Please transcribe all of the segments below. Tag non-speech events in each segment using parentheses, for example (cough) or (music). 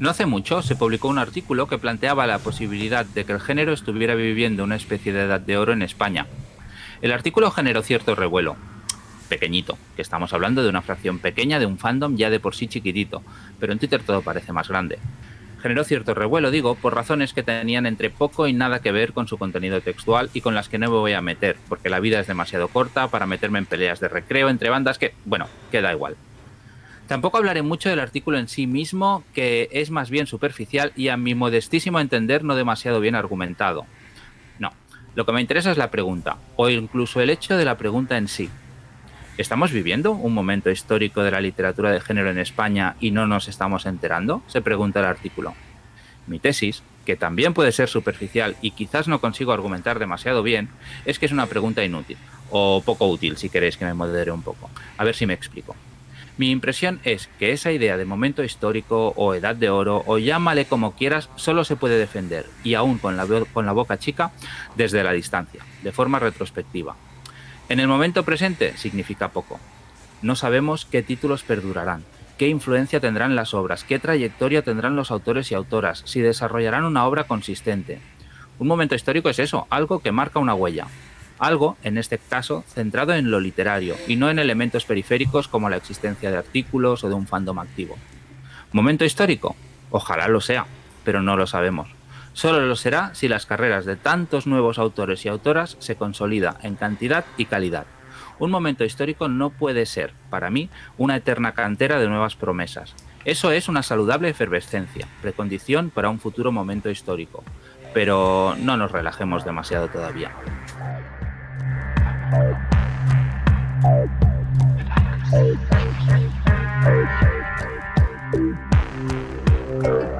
No hace mucho se publicó un artículo que planteaba la posibilidad de que el género estuviera viviendo una especie de edad de oro en España. El artículo generó cierto revuelo, pequeñito, que estamos hablando de una fracción pequeña de un fandom ya de por sí chiquitito, pero en Twitter todo parece más grande. Generó cierto revuelo, digo, por razones que tenían entre poco y nada que ver con su contenido textual y con las que no me voy a meter, porque la vida es demasiado corta para meterme en peleas de recreo entre bandas que, bueno, queda igual. Tampoco hablaré mucho del artículo en sí mismo, que es más bien superficial y a mi modestísimo entender no demasiado bien argumentado. No, lo que me interesa es la pregunta, o incluso el hecho de la pregunta en sí. ¿Estamos viviendo un momento histórico de la literatura de género en España y no nos estamos enterando? Se pregunta el artículo. Mi tesis, que también puede ser superficial y quizás no consigo argumentar demasiado bien, es que es una pregunta inútil, o poco útil si queréis que me modere un poco. A ver si me explico. Mi impresión es que esa idea de momento histórico o edad de oro o llámale como quieras solo se puede defender, y aún con la, con la boca chica, desde la distancia, de forma retrospectiva, en el momento presente significa poco. No sabemos qué títulos perdurarán, qué influencia tendrán las obras, qué trayectoria tendrán los autores y autoras, si desarrollarán una obra consistente. Un momento histórico es eso, algo que marca una huella. Algo, en este caso, centrado en lo literario y no en elementos periféricos como la existencia de artículos o de un fandom activo. ¿Momento histórico? Ojalá lo sea, pero no lo sabemos. Solo lo será si las carreras de tantos nuevos autores y autoras se consolida en cantidad y calidad. Un momento histórico no puede ser, para mí, una eterna cantera de nuevas promesas. Eso es una saludable efervescencia, precondición para un futuro momento histórico. Pero no nos relajemos demasiado todavía. Thank you.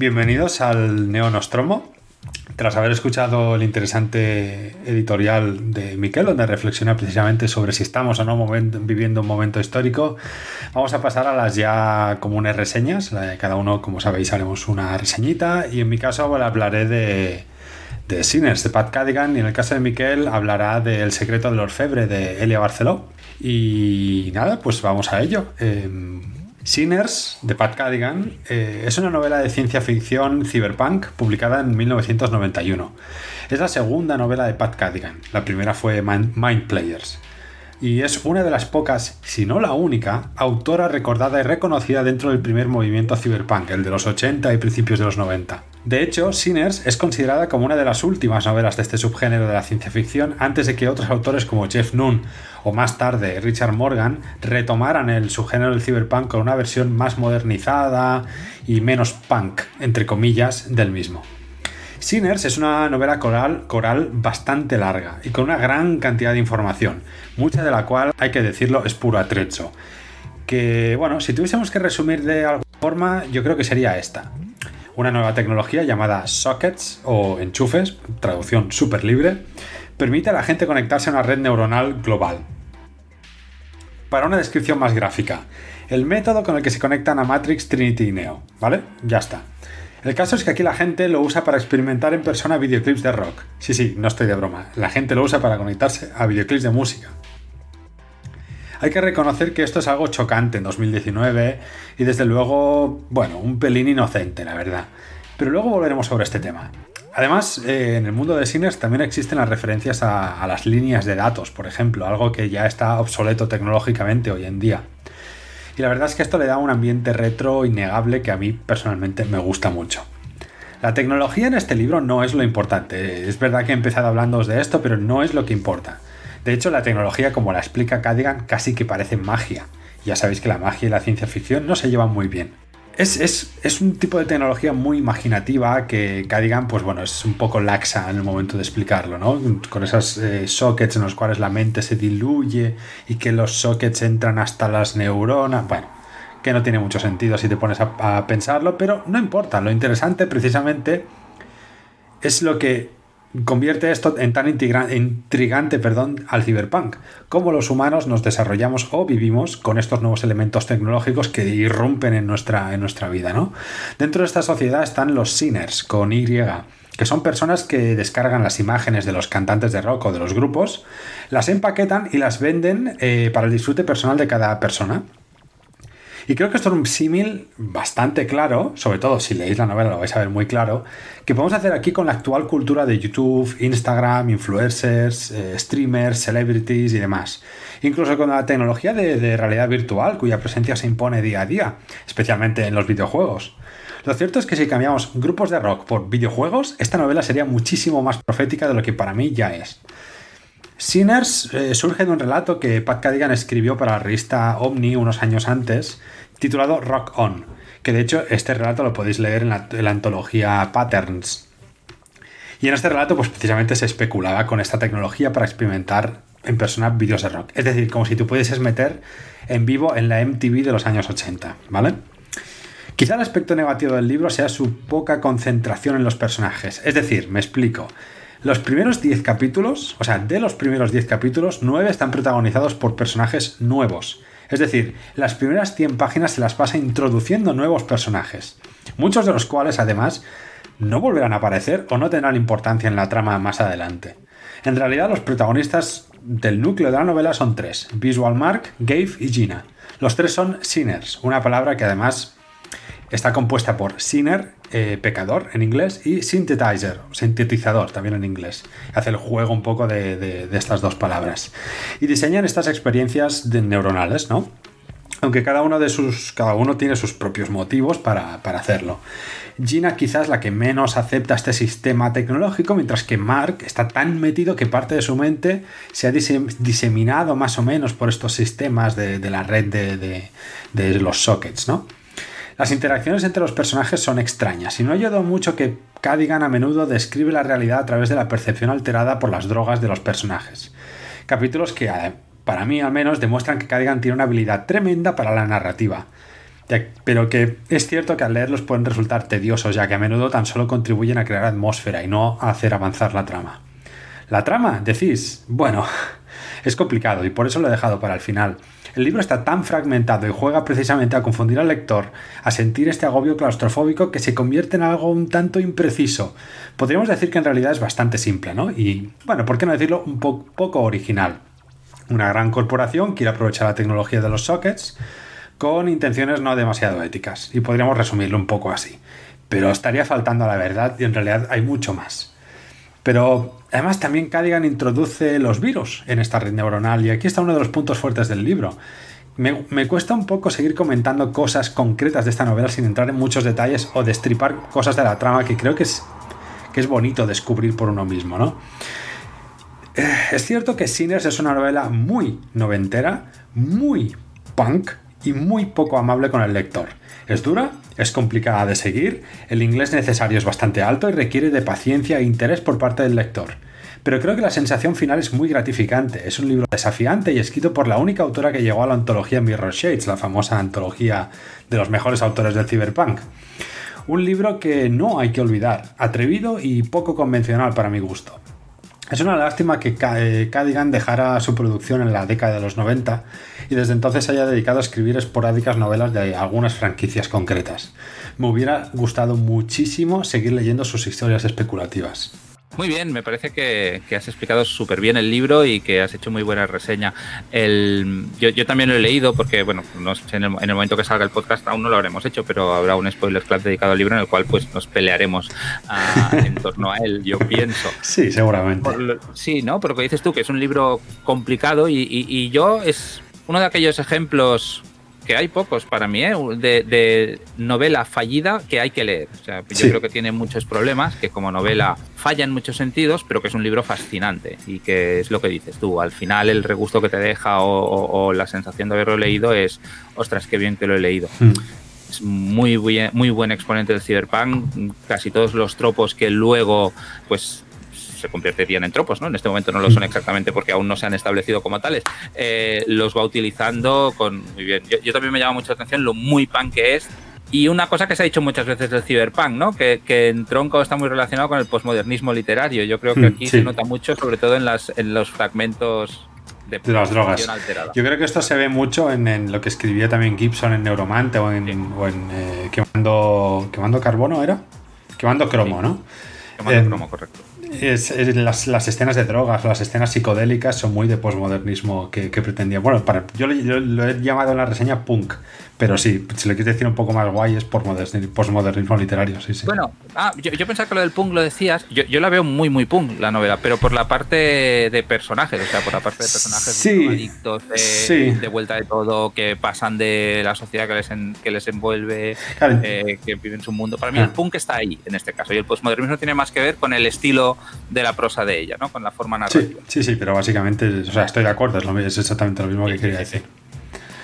Bienvenidos al Neo Nostromo. Tras haber escuchado el interesante editorial de Miquel, donde reflexiona precisamente sobre si estamos o no viviendo un momento histórico, vamos a pasar a las ya comunes reseñas. Cada uno, como sabéis, haremos una reseñita y en mi caso hablaré de, de Sinners, de Pat Cadigan, y en el caso de Miquel hablará de El secreto del orfebre de Elia Barceló. Y nada, pues vamos a ello. Em, Sinners, de Pat Cadigan, eh, es una novela de ciencia ficción cyberpunk publicada en 1991. Es la segunda novela de Pat Cadigan. La primera fue Mind Players y es una de las pocas, si no la única, autora recordada y reconocida dentro del primer movimiento cyberpunk, el de los 80 y principios de los 90. De hecho, Sinners es considerada como una de las últimas novelas de este subgénero de la ciencia ficción antes de que otros autores como Jeff Noon o más tarde Richard Morgan retomaran el subgénero del cyberpunk con una versión más modernizada y menos punk, entre comillas, del mismo. Sinners es una novela coral, coral bastante larga y con una gran cantidad de información, mucha de la cual, hay que decirlo, es puro atrecho. Que, bueno, si tuviésemos que resumir de alguna forma, yo creo que sería esta. Una nueva tecnología llamada sockets o enchufes, traducción súper libre, permite a la gente conectarse a una red neuronal global. Para una descripción más gráfica, el método con el que se conectan a Matrix, Trinity y Neo, ¿vale? Ya está. El caso es que aquí la gente lo usa para experimentar en persona videoclips de rock. Sí, sí, no estoy de broma. La gente lo usa para conectarse a videoclips de música. Hay que reconocer que esto es algo chocante en 2019 y desde luego, bueno, un pelín inocente, la verdad. Pero luego volveremos sobre este tema. Además, eh, en el mundo de cines también existen las referencias a las líneas de datos, por ejemplo, algo que ya está obsoleto tecnológicamente hoy en día. Y la verdad es que esto le da un ambiente retro innegable que a mí personalmente me gusta mucho. La tecnología en este libro no es lo importante. Es verdad que he empezado hablando de esto, pero no es lo que importa. De hecho, la tecnología, como la explica Cadigan, casi que parece magia. Ya sabéis que la magia y la ciencia ficción no se llevan muy bien. Es, un tipo de tecnología muy imaginativa que Cadigan, pues bueno, es un poco laxa en el momento de explicarlo, ¿no? Con esos eh, sockets en los cuales la mente se diluye y que los sockets entran hasta las neuronas. Bueno, que no tiene mucho sentido si te pones a pensarlo, pero no importa. Lo interesante precisamente es lo que convierte esto en tan intrigante perdón, al ciberpunk, cómo los humanos nos desarrollamos o vivimos con estos nuevos elementos tecnológicos que irrumpen en nuestra, en nuestra vida. ¿no? Dentro de esta sociedad están los sinners, con Y, que son personas que descargan las imágenes de los cantantes de rock o de los grupos, las empaquetan y las venden eh, para el disfrute personal de cada persona. Y creo que esto es un símil bastante claro, sobre todo si leéis la novela lo vais a ver muy claro, que podemos hacer aquí con la actual cultura de YouTube, Instagram, influencers, eh, streamers, celebrities y demás. Incluso con la tecnología de, realidad virtual, cuya presencia se impone día a día, especialmente en los videojuegos. Lo cierto es que si cambiamos grupos de rock por videojuegos, esta novela sería muchísimo más profética de lo que para mí ya es. Sinners eh, surge de un relato que Pat Cadigan escribió para la revista Omni unos años antes, titulado Rock On, que de hecho este relato lo podéis leer en la, antología Patterns. Y en este relato, pues precisamente se especulaba con esta tecnología para experimentar en persona vídeos de rock. Es decir, como si tú pudieses meter en vivo en la MTV de los años 80, ¿vale? Quizá el aspecto negativo del libro sea su poca concentración en los personajes. Es decir, me explico. Los primeros 10 capítulos, o sea, de los primeros 10 capítulos, 9 están protagonizados por personajes nuevos. Es decir, las primeras 100 páginas se las pasa introduciendo nuevos personajes, muchos de los cuales además no volverán a aparecer o no tendrán importancia en la trama más adelante. En realidad los protagonistas del núcleo de la novela son tres, Visual Mark, Gabe y Gina. Los tres son sinners, una palabra que además está compuesta por sinner, eh, pecador en inglés, y synthetizer, sintetizador también en inglés. Hace el juego un poco de, estas dos palabras. Y diseñan estas experiencias neuronales, ¿no? Aunque cada uno, de sus, cada uno tiene sus propios motivos para, hacerlo. Gina quizás la que menos acepta este sistema tecnológico, mientras que Mark está tan metido que parte de su mente se ha diseminado más o menos por estos sistemas de, la red de, de los sockets, ¿no? Las interacciones entre los personajes son extrañas y no ayuda mucho que Cadigan a menudo describe la realidad a través de la percepción alterada por las drogas de los personajes. Capítulos que, para mí al menos, demuestran que Cadigan tiene una habilidad tremenda para la narrativa, pero que es cierto que al leerlos pueden resultar tediosos, ya que a menudo tan solo contribuyen a crear atmósfera y no a hacer avanzar la trama. ¿La trama? Decís. Bueno, (laughs) es complicado y por eso lo he dejado para el final. El libro está tan fragmentado y juega precisamente a confundir al lector, a sentir este agobio claustrofóbico que se convierte en algo un tanto impreciso. Podríamos decir que en realidad es bastante simple, ¿no? Y, bueno, ¿por qué no decirlo un poco original? Una gran corporación quiere aprovechar la tecnología de los sockets con intenciones no demasiado éticas, y podríamos resumirlo un poco así. Pero estaría faltando a la verdad y en realidad hay mucho más. Pero además también Cadigan introduce los virus en esta red neuronal y aquí está uno de los puntos fuertes del libro. Me, cuesta un poco seguir comentando cosas concretas de esta novela sin entrar en muchos detalles o destripar cosas de la trama que creo que es, que es bonito descubrir por uno mismo, ¿no? Eh, es cierto que Sinners es una novela muy noventera, muy punk y muy poco amable con el lector. Es dura, es complicada de seguir, el inglés necesario es bastante alto y requiere de paciencia e interés por parte del lector. Pero creo que la sensación final es muy gratificante. Es un libro desafiante y escrito por la única autora que llegó a la antología Mirror Shades, la famosa antología de los mejores autores del cyberpunk. Un libro que no hay que olvidar, atrevido y poco convencional para mi gusto. Es una lástima que eh, Cadigan dejara su producción en la década de los 90 y desde entonces haya dedicado a escribir esporádicas novelas de algunas franquicias concretas. Me hubiera gustado muchísimo seguir leyendo sus historias especulativas. Muy bien, me parece que, has explicado súper bien el libro y que has hecho muy buena reseña. El, yo, también lo he leído porque, bueno, no en, el, momento que salga el podcast aún no lo habremos hecho, pero habrá un spoiler club dedicado al libro en el cual pues nos pelearemos ah, (laughs) en torno a él, yo pienso. Sí, seguramente. sí, ¿no? Pero que dices tú que es un libro complicado y, y yo es uno de aquellos ejemplos que hay pocos para mí, ¿eh? de, novela fallida que hay que leer. O sea, yo creo que tiene muchos problemas, que como novela falla en muchos sentidos, pero que es un libro fascinante y que es lo que dices tú. Al final el regusto que te deja o, la sensación de haberlo leído es, ostras, qué bien que lo he leído. Mm. Es muy, muy buen exponente del cyberpunk. Casi todos los tropos que luego, pues se convertirían en tropos, ¿no? En este momento no lo son exactamente porque aún no se han establecido como tales. Eh, los va utilizando con muy bien. Yo, también me llama mucha atención lo muy punk que es. Y una cosa que se ha dicho muchas veces del cyberpunk, ¿no? Que, en tronco está muy relacionado con el posmodernismo literario. Yo creo que hmm, aquí se nota mucho, sobre todo en, las, en los fragmentos de, las drogas. Yo creo que esto se ve mucho en, lo que escribía también Gibson en Neuromante o en, eh, quemando, quemando carbono, ¿era? Quemando cromo, ¿no? Cromo, correcto las, las, escenas de drogas las escenas psicodélicas son muy de posmodernismo que, pretendía. Bueno, para, yo, lo he llamado en la reseña punk, pero sí, si le quieres decir un poco más guay es posmodernismo literario, sí, sí. Bueno, ah, yo, pensaba que lo del punk lo decías, yo, la veo muy, muy punk la novela, pero por la parte de personajes, o sea, por la parte de personajes adictos, de, vuelta de todo, que pasan de la sociedad que les, que les envuelve, eh, que viven su mundo. Para mí el ah. punk está ahí, en este caso, y el posmodernismo tiene más que ver con el estilo de la prosa de ella, ¿no? Con la forma narrativa. Sí, sí, pero básicamente, o sea, estoy de acuerdo, es, exactamente lo mismo que quería decir.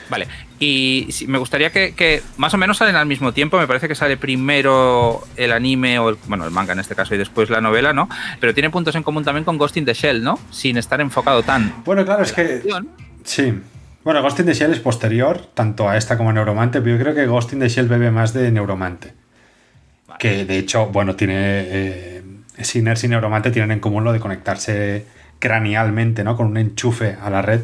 Vale, y me gustaría que, más o menos salen al mismo tiempo, me parece que sale primero el anime o el, bueno, el manga en este caso y después la novela, ¿no? Pero tiene puntos en común también con Ghost in the Shell, ¿no? Sin estar enfocado tan. Bueno, claro, es que sí. Bueno, Ghost in the Shell es posterior tanto a esta como a Neuromante, pero yo creo que Ghost in the Shell bebe más de Neuromante. Que de hecho, bueno, tiene eh, Sinners y Neuromante tienen en común lo de conectarse cranealmente, ¿no? Con un enchufe a la red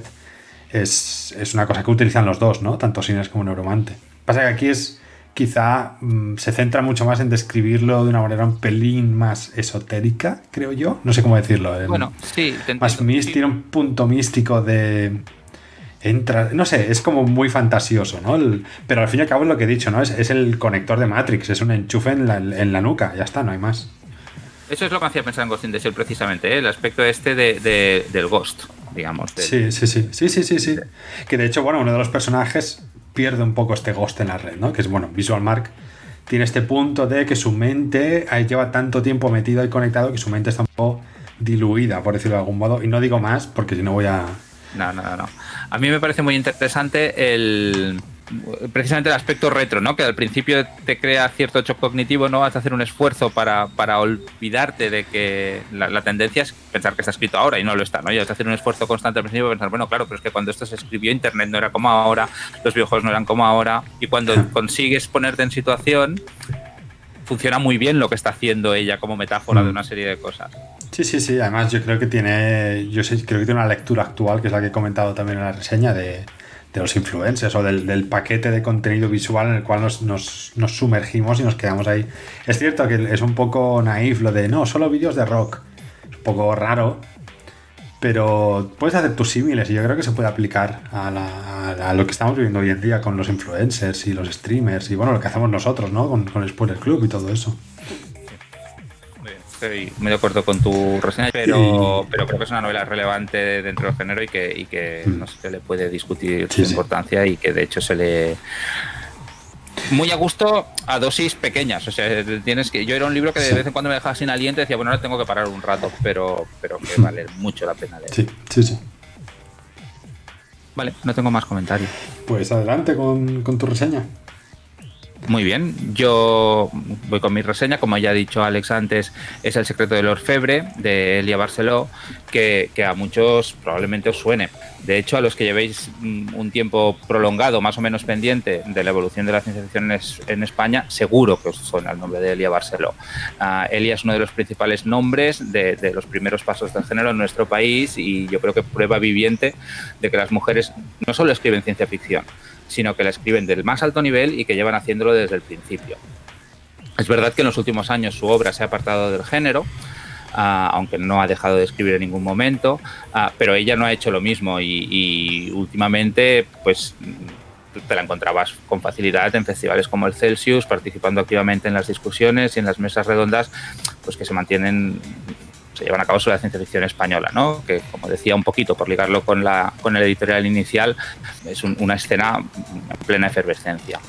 es, una cosa que utilizan los dos, ¿no? Tanto Sinners como Neuromante. Pasa que aquí es quizá mm, se centra mucho más en describirlo de una manera un pelín más esotérica, creo yo. No sé cómo decirlo. bueno, sí. más tiene un punto místico de... Entra, no sé, es como muy fantasioso, ¿no? pero al fin y al cabo es lo que he dicho, ¿no? Es, el conector de Matrix, es un enchufe en la, en la nuca, ya está, no hay más. Eso es lo que hacía pensar en Ghost in the Shell precisamente, ¿eh? el aspecto este de, del Ghost digamos. Sí, sí, sí, sí, sí, sí, sí. Que de hecho, bueno, uno de los personajes pierde un poco este ghost en la red, ¿no? Que es, bueno, Visual Mark tiene este punto de que su mente lleva tanto tiempo metido y conectado que su mente está un poco diluida, por decirlo de algún modo. Y no digo más porque si no voy a... No, no, no. A mí me parece muy interesante el precisamente el aspecto retro, ¿no? Que al principio te crea cierto shock cognitivo, ¿no? Vas a hacer un esfuerzo para, para olvidarte de que la, tendencia es pensar que está escrito ahora y no lo está, ¿no? Y vas a hacer un esfuerzo constante al principio para pensar, bueno, claro, pero es que cuando esto se escribió, Internet no era como ahora, los videojuegos no eran como ahora, y cuando (laughs) consigues ponerte en situación, funciona muy bien lo que está haciendo ella como metáfora de mm. una serie de cosas. Sí, sí, sí. Además, yo creo que tiene, yo sé, creo que tiene una lectura actual, que es la que he comentado también en la reseña, de, de los influencers o del, paquete de contenido visual en el cual nos, sumergimos y nos quedamos ahí. Es cierto que es un poco naif lo de no, solo vídeos de rock. Es un poco raro, pero puedes hacer tus símiles y yo creo que se puede aplicar a, lo que estamos viviendo hoy en día con los influencers y los streamers y bueno, lo que hacemos nosotros, ¿no? Con, con el Spoiler Club y todo eso estoy muy de acuerdo con tu reseña, pero, pero creo que es una novela relevante dentro del género y que, y que mm. no se le puede discutir su importancia y que de hecho se le muy a gusto a dosis pequeñas. O sea, tienes que. Yo era un libro que de vez en cuando me dejaba sin aliento y decía, bueno, ahora tengo que parar un rato, pero, pero que vale mucho la pena leer. Sí, sí, sí. Vale, no tengo más comentarios. Pues adelante con, con tu reseña. Muy bien, yo voy con mi reseña, como ya ha dicho Alex antes, es El secreto del orfebre de Elia Barceló, que, a muchos probablemente os suene. De hecho, a los que llevéis mm, un tiempo prolongado, más o menos pendiente de la evolución de la ciencia ficción en España, seguro que os suena el nombre de Elia Barceló. Uh, Elia es uno de los principales nombres de, los primeros pasos del género en nuestro país y yo creo que prueba viviente de que las mujeres no solo escriben ciencia ficción, sino que la escriben del más alto nivel y que llevan haciéndolo desde el principio. Es verdad que en los últimos años su obra se ha apartado del género, ah, aunque no ha dejado de escribir en ningún momento, ah, pero ella no ha hecho lo mismo y, últimamente pues te la encontrabas con facilidad en festivales como el Celsius, participando activamente en las discusiones y en las mesas redondas, pues que se mantienen se llevan a cabo sobre la ciencia ficción española, ¿no? que como decía un poquito por ligarlo con, la, con el editorial inicial, es una escena en plena efervescencia.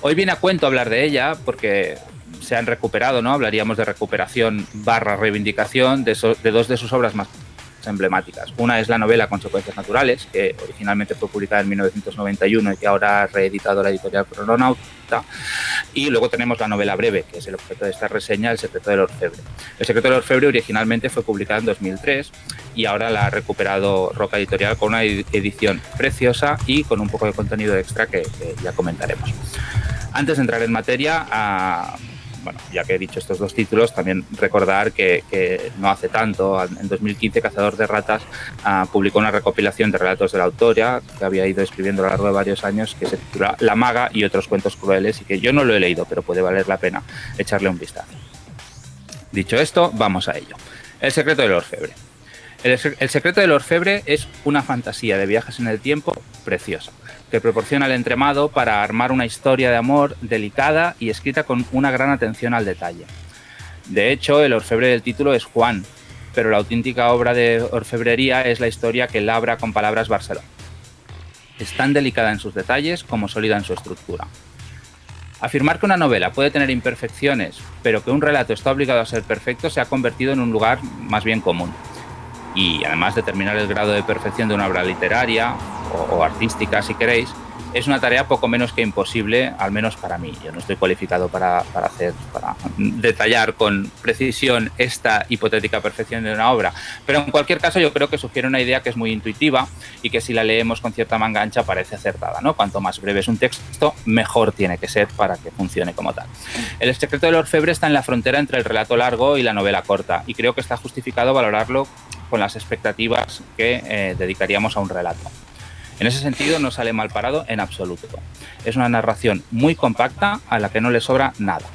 Hoy viene a cuento hablar de ella porque se han recuperado, ¿no? Hablaríamos de recuperación barra reivindicación de, de dos de sus obras más emblemáticas. Una es la novela Consecuencias Naturales, que originalmente fue publicada en 1991 y que ahora ha reeditado la editorial Crononauta. Y luego tenemos la novela breve, que es el objeto de esta reseña, El secreto del orfebre. El secreto del orfebre originalmente fue publicada en 2003 y ahora la ha recuperado Roca Editorial con una edición preciosa y con un poco de contenido extra que, que ya comentaremos. Antes de entrar en materia, a bueno, ya que he dicho estos dos títulos, también recordar que, no hace tanto, en 2015 Cazador de Ratas ah, publicó una recopilación de relatos de la autoria que había ido escribiendo a lo largo de varios años que se titula La maga y otros cuentos crueles y que yo no lo he leído, pero puede valer la pena echarle un vistazo. Dicho esto, vamos a ello. El secreto del orfebre. El, el secreto del orfebre es una fantasía de viajes en el tiempo preciosa que proporciona el entremado para armar una historia de amor delicada y escrita con una gran atención al detalle. De hecho, el orfebre del título es Juan, pero la auténtica obra de orfebrería es la historia que labra con palabras Barcelona. Es tan delicada en sus detalles como sólida en su estructura. Afirmar que una novela puede tener imperfecciones, pero que un relato está obligado a ser perfecto, se ha convertido en un lugar más bien común. Y además determinar el grado de perfección de una obra literaria o, artística, si queréis, es una tarea poco menos que imposible, al menos para mí. Yo no estoy cualificado para, hacer, para detallar con precisión esta hipotética perfección de una obra. Pero en cualquier caso, yo creo que sugiere una idea que es muy intuitiva y que si la leemos con cierta manga ancha parece acertada. ¿no? Cuanto más breve es un texto, mejor tiene que ser para que funcione como tal. El secreto del orfebre está en la frontera entre el relato largo y la novela corta, y creo que está justificado valorarlo con las expectativas que eh, dedicaríamos a un relato. En ese sentido no sale mal parado en absoluto. Es una narración muy compacta a la que no le sobra nada.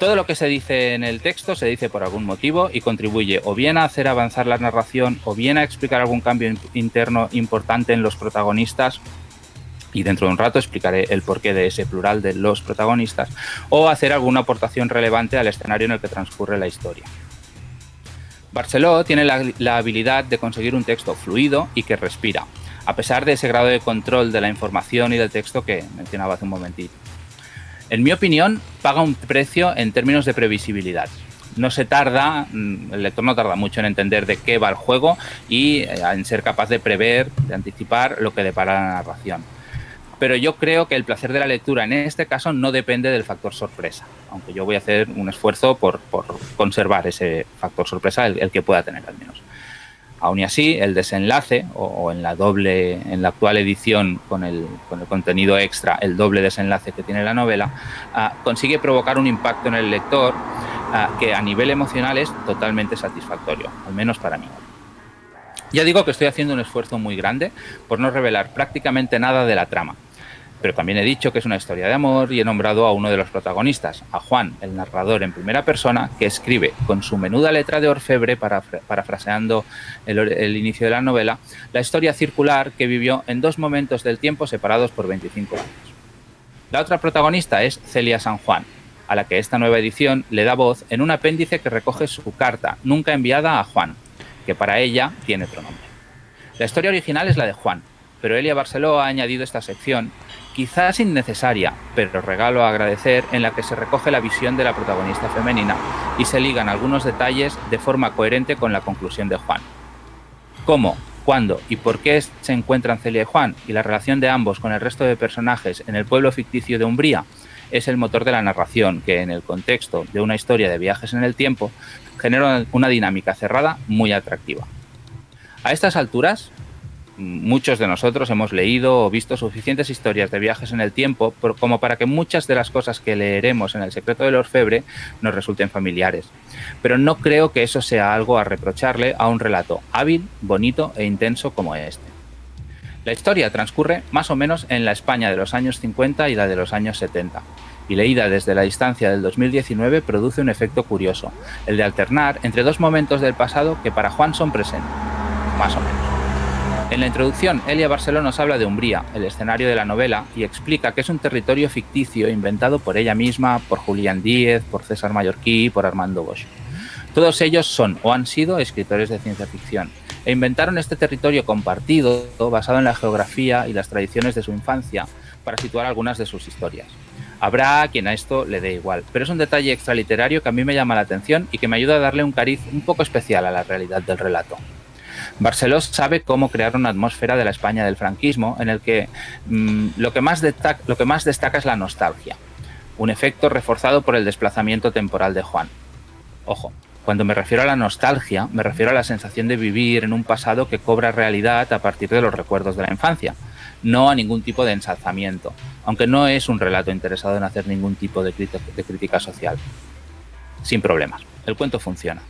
Todo lo que se dice en el texto se dice por algún motivo y contribuye o bien a hacer avanzar la narración o bien a explicar algún cambio interno importante en los protagonistas y dentro de un rato explicaré el porqué de ese plural de los protagonistas, o hacer alguna aportación relevante al escenario en el que transcurre la historia. Barceló tiene la, habilidad de conseguir un texto fluido y que respira, a pesar de ese grado de control de la información y del texto que mencionaba hace un momentito. En mi opinión, paga un precio en términos de previsibilidad. No se tarda, mm, el lector no tarda mucho en entender de qué va el juego y eh, en ser capaz de prever, de anticipar lo que depara la narración. Pero yo creo que el placer de la lectura en este caso no depende del factor sorpresa, aunque yo voy a hacer un esfuerzo por, conservar ese factor sorpresa, el que pueda tener al menos. Aún así, el desenlace, o, en la doble, en la actual edición con el, con el, contenido extra, el doble desenlace que tiene la novela, ah, consigue provocar un impacto en el lector ah, que a nivel emocional es totalmente satisfactorio, al menos para mí. Ya digo que estoy haciendo un esfuerzo muy grande por no revelar prácticamente nada de la trama, pero también he dicho que es una historia de amor y he nombrado a uno de los protagonistas, a Juan, el narrador en primera persona, que escribe con su menuda letra de orfebre, parafraseando el, inicio de la novela, la historia circular que vivió en dos momentos del tiempo separados por 25 años. La otra protagonista es Celia San Juan, a la que esta nueva edición le da voz en un apéndice que recoge su carta, nunca enviada a Juan, que para ella tiene otro nombre. La historia original es la de Juan, pero Elia Barceló ha añadido esta sección quizás innecesaria, pero regalo a agradecer, en la que se recoge la visión de la protagonista femenina y se ligan algunos detalles de forma coherente con la conclusión de Juan. ¿Cómo, cuándo y por qué se encuentran Celia y Juan y la relación de ambos con el resto de personajes en el pueblo ficticio de Umbría es el motor de la narración que, en el contexto de una historia de viajes en el tiempo, genera una dinámica cerrada muy atractiva. A estas alturas, muchos de nosotros hemos leído o visto suficientes historias de viajes en el tiempo como para que muchas de las cosas que leeremos en El secreto del orfebre nos resulten familiares. Pero no creo que eso sea algo a reprocharle a un relato hábil, bonito e intenso como este. La historia transcurre más o menos en la España de los años 50 y la de los años 70 y leída desde la distancia del 2019 produce un efecto curioso, el de alternar entre dos momentos del pasado que para Juan son presentes, más o menos. En la introducción, Elia Barceló nos habla de Umbría, el escenario de la novela, y explica que es un territorio ficticio inventado por ella misma, por Julián Díez, por César Mallorquí y por Armando Bosch. Todos ellos son o han sido escritores de ciencia ficción e inventaron este territorio compartido basado en la geografía y las tradiciones de su infancia para situar algunas de sus historias. Habrá quien a esto le dé igual, pero es un detalle extraliterario que a mí me llama la atención y que me ayuda a darle un cariz un poco especial a la realidad del relato. Barceló sabe cómo crear una atmósfera de la España del franquismo en el que mm, lo, que más lo que más destaca es la nostalgia, un efecto reforzado por el desplazamiento temporal de Juan. Ojo, cuando me refiero a la nostalgia, me refiero a la sensación de vivir en un pasado que cobra realidad a partir de los recuerdos de la infancia, no a ningún tipo de ensalzamiento, aunque no es un relato interesado en hacer ningún tipo de, crítica social. Sin problemas, el cuento funciona.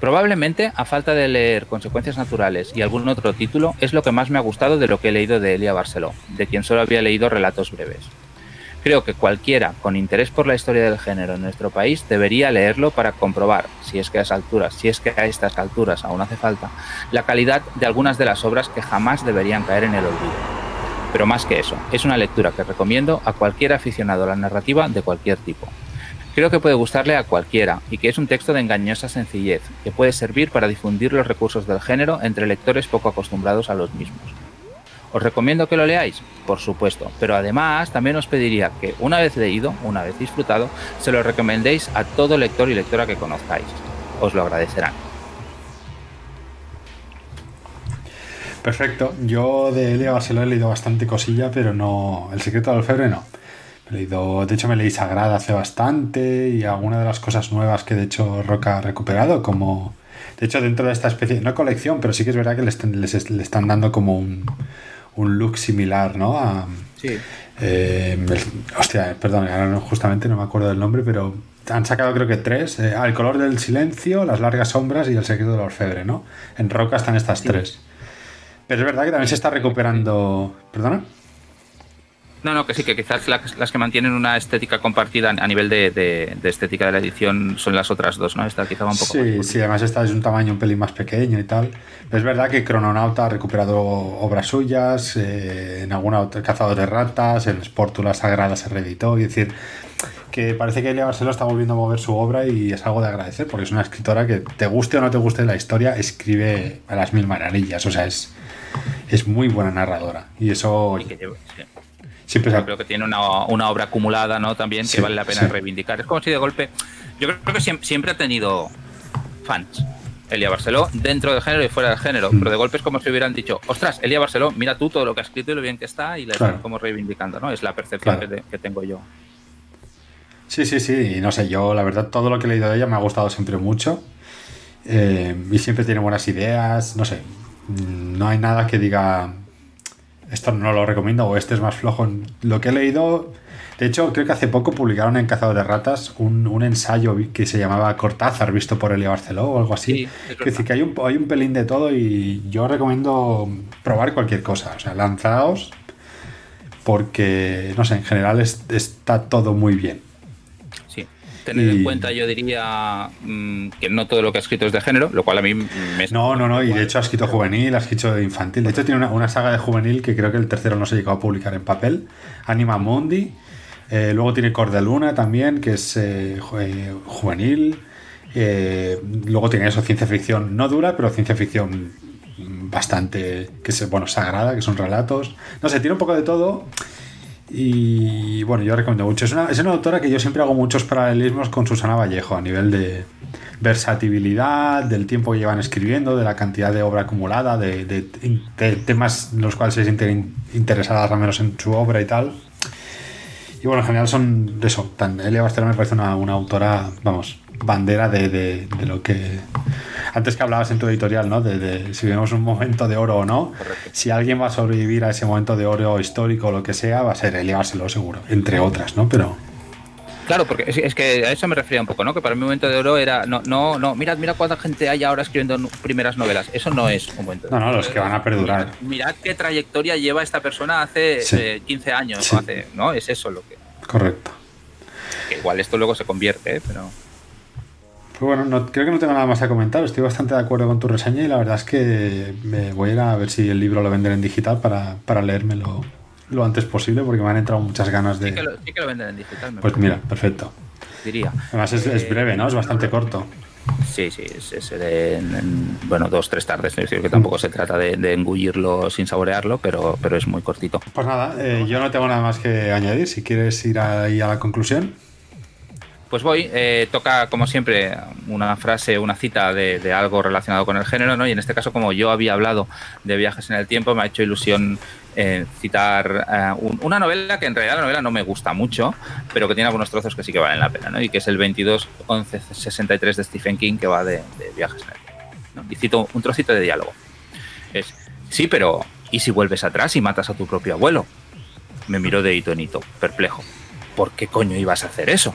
Probablemente, a falta de leer Consecuencias Naturales y algún otro título, es lo que más me ha gustado de lo que he leído de Elia Barceló, de quien solo había leído relatos breves. Creo que cualquiera con interés por la historia del género en nuestro país debería leerlo para comprobar, si es que a alturas, si es que a estas alturas aún hace falta, la calidad de algunas de las obras que jamás deberían caer en el olvido. Pero más que eso, es una lectura que recomiendo a cualquier aficionado a la narrativa de cualquier tipo. Creo que puede gustarle a cualquiera y que es un texto de engañosa sencillez, que puede servir para difundir los recursos del género entre lectores poco acostumbrados a los mismos. ¿Os recomiendo que lo leáis? Por supuesto, pero además también os pediría que una vez leído, una vez disfrutado, se lo recomendéis a todo lector y lectora que conozcáis. Os lo agradecerán. Perfecto. Yo de Elia Barceló he leído bastante cosilla, pero no. El secreto del febre no. He leído, de hecho, me leí Sagrada hace bastante y alguna de las cosas nuevas que de hecho Roca ha recuperado, como. De hecho, dentro de esta especie, no colección, pero sí que es verdad que les, le están dando como un, un look similar, ¿no? A, sí. Eh, hostia, perdón, ahora justamente no me acuerdo del nombre, pero han sacado creo que tres. Eh, el color del silencio, las largas sombras y el secreto del orfebre, ¿no? En Roca están estas tres. Pero es verdad que también se está recuperando. ¿Perdona? No, no, que sí, que quizás las, que mantienen una estética compartida a nivel de, estética de la edición son las otras dos, ¿no? Esta quizá va un poco sí, Sí, además esta es un tamaño un pelín más pequeño y tal. es verdad que Crononauta ha recuperado obras suyas, eh, en alguna Cazador de Ratas, en Sportula Sagrada se reeditó, y decir, que parece que Elia Barceló está volviendo a mover su obra y es algo de agradecer, porque es una escritora que, te guste o no te guste la historia, escribe a las mil maravillas, o sea, es es muy buena narradora. Y eso. Siempre creo que tiene una, obra acumulada, ¿no? También que vale la pena reivindicar. Es como si de golpe. Yo creo que siempre, ha tenido fans. Elia Barceló dentro del género y fuera del género, mm. pero de golpe es como si hubieran dicho, ostras, Elia Barceló, mira tú todo lo que ha escrito y lo bien que está y la están como reivindicando, ¿no? Es la percepción que, tengo yo. Sí, sí, sí, y no sé, yo la verdad todo lo que he leído de ella me ha gustado siempre mucho eh, y siempre tiene buenas ideas, no sé, no hay nada que diga esto no lo recomiendo o este es más flojo. Lo que he leído, de hecho, creo que hace poco publicaron en Cazador de Ratas un, ensayo que se llamaba Cortázar, visto por Elia Barceló o algo así. es decir, que hay un, hay un pelín de todo y yo recomiendo probar cualquier cosa. O sea, lanzaos porque, no sé, en general está todo muy bien tener en cuenta, yo diría mm, que no todo lo que ha escrito es de género, lo cual a mí me... No, no, no, y de hecho ha escrito juvenil, ha escrito infantil. De hecho tiene una, saga de juvenil que creo que el tercero no se llegó a publicar en papel, Anima Mundi. Eh, luego tiene Cordeluna también, que es eh, eh, juvenil. luego tiene eso, ciencia ficción no dura, pero ciencia ficción bastante, que es, bueno, sagrada, que son relatos. No sé, tiene un poco de todo. Y bueno, yo recomiendo mucho. Es una, es una autora que yo siempre hago muchos paralelismos con Susana Vallejo a nivel de versatilidad, del tiempo que llevan escribiendo, de la cantidad de obra acumulada, de, de, temas en los cuales se sienten interesadas al menos en su obra y tal. Y bueno, en general son de eso. Elia Bastera me parece una, una autora, vamos, bandera de, de, lo que antes que hablabas en tu editorial, ¿no? De, si vemos un momento de oro o no. Si alguien va a sobrevivir a ese momento de oro histórico o lo que sea, va a ser elevárselo seguro, entre otras, ¿no? Pero. Claro, porque es, que a eso me refería un poco, ¿no? Que para mí un momento de oro era, no, no, no, mirad, mira cuánta gente hay ahora escribiendo primeras novelas. Eso no es un momento de No, no, los que van a perdurar. Mirad, qué trayectoria lleva esta persona hace 15 eh, años, hace, ¿no? Es eso lo que... Correcto. Que igual esto luego se convierte, ¿eh? pero... Pues bueno, no, creo que no tengo nada más a comentar. Estoy bastante de acuerdo con tu reseña y la verdad es que me voy a ir a ver si el libro lo venden en digital para, para leérmelo lo antes posible porque me han entrado muchas ganas de. Sí que lo, sí que lo venden en digital. pues mira, perfecto. Diría. Además es, es, breve, ¿no? Es bastante corto. Sí, sí, es, en, bueno, dos, tres tardes. Es decir, que tampoco se trata de, engullirlo sin saborearlo, pero, pero es muy cortito. Pues nada, eh, yo no tengo nada más que añadir. Si quieres ir ahí a la conclusión. Pues voy, eh, toca como siempre una frase, una cita de, algo relacionado con el género, ¿no? Y en este caso, como yo había hablado de viajes en el tiempo, me ha hecho ilusión eh, citar eh, una novela que en realidad la novela no me gusta mucho, pero que tiene algunos trozos que sí que valen la pena, ¿no? Y que es el 22-11-63 de Stephen King, que va de, viajes en el tiempo. Y cito un trocito de diálogo. Es, sí, pero ¿y si vuelves atrás y matas a tu propio abuelo? Me miró de hito en hito, perplejo. ¿Por qué coño ibas a hacer eso?